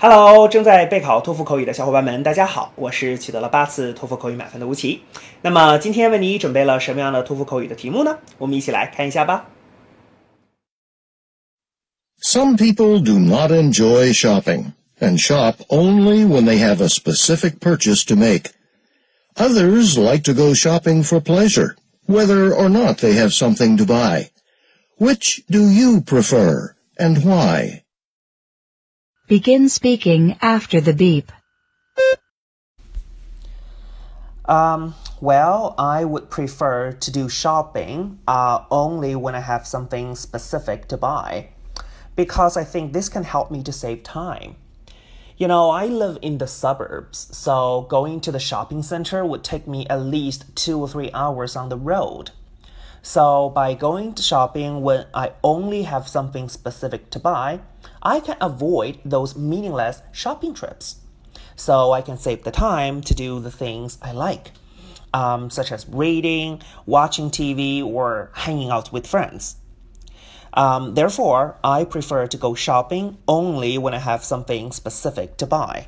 Hello，正在备考托福口语的小伙伴们，大家好，我是取得了八次托福口语满分的吴奇。那么今天为你准备了什么样的托福口语的题目呢？我们一起来看一下吧。Some people do not enjoy shopping and shop only when they have a specific purchase to make. Others like to go shopping for pleasure, whether or not they have something to buy. Which do you prefer and why? Begin speaking after the beep. Um, well, I would prefer to do shopping uh, only when I have something specific to buy because I think this can help me to save time. You know, I live in the suburbs, so going to the shopping center would take me at least two or three hours on the road. So, by going to shopping when I only have something specific to buy, I can avoid those meaningless shopping trips. So, I can save the time to do the things I like, um, such as reading, watching TV, or hanging out with friends. Um, therefore, I prefer to go shopping only when I have something specific to buy.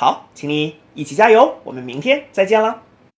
好，请你一起加油，我们明天再见了。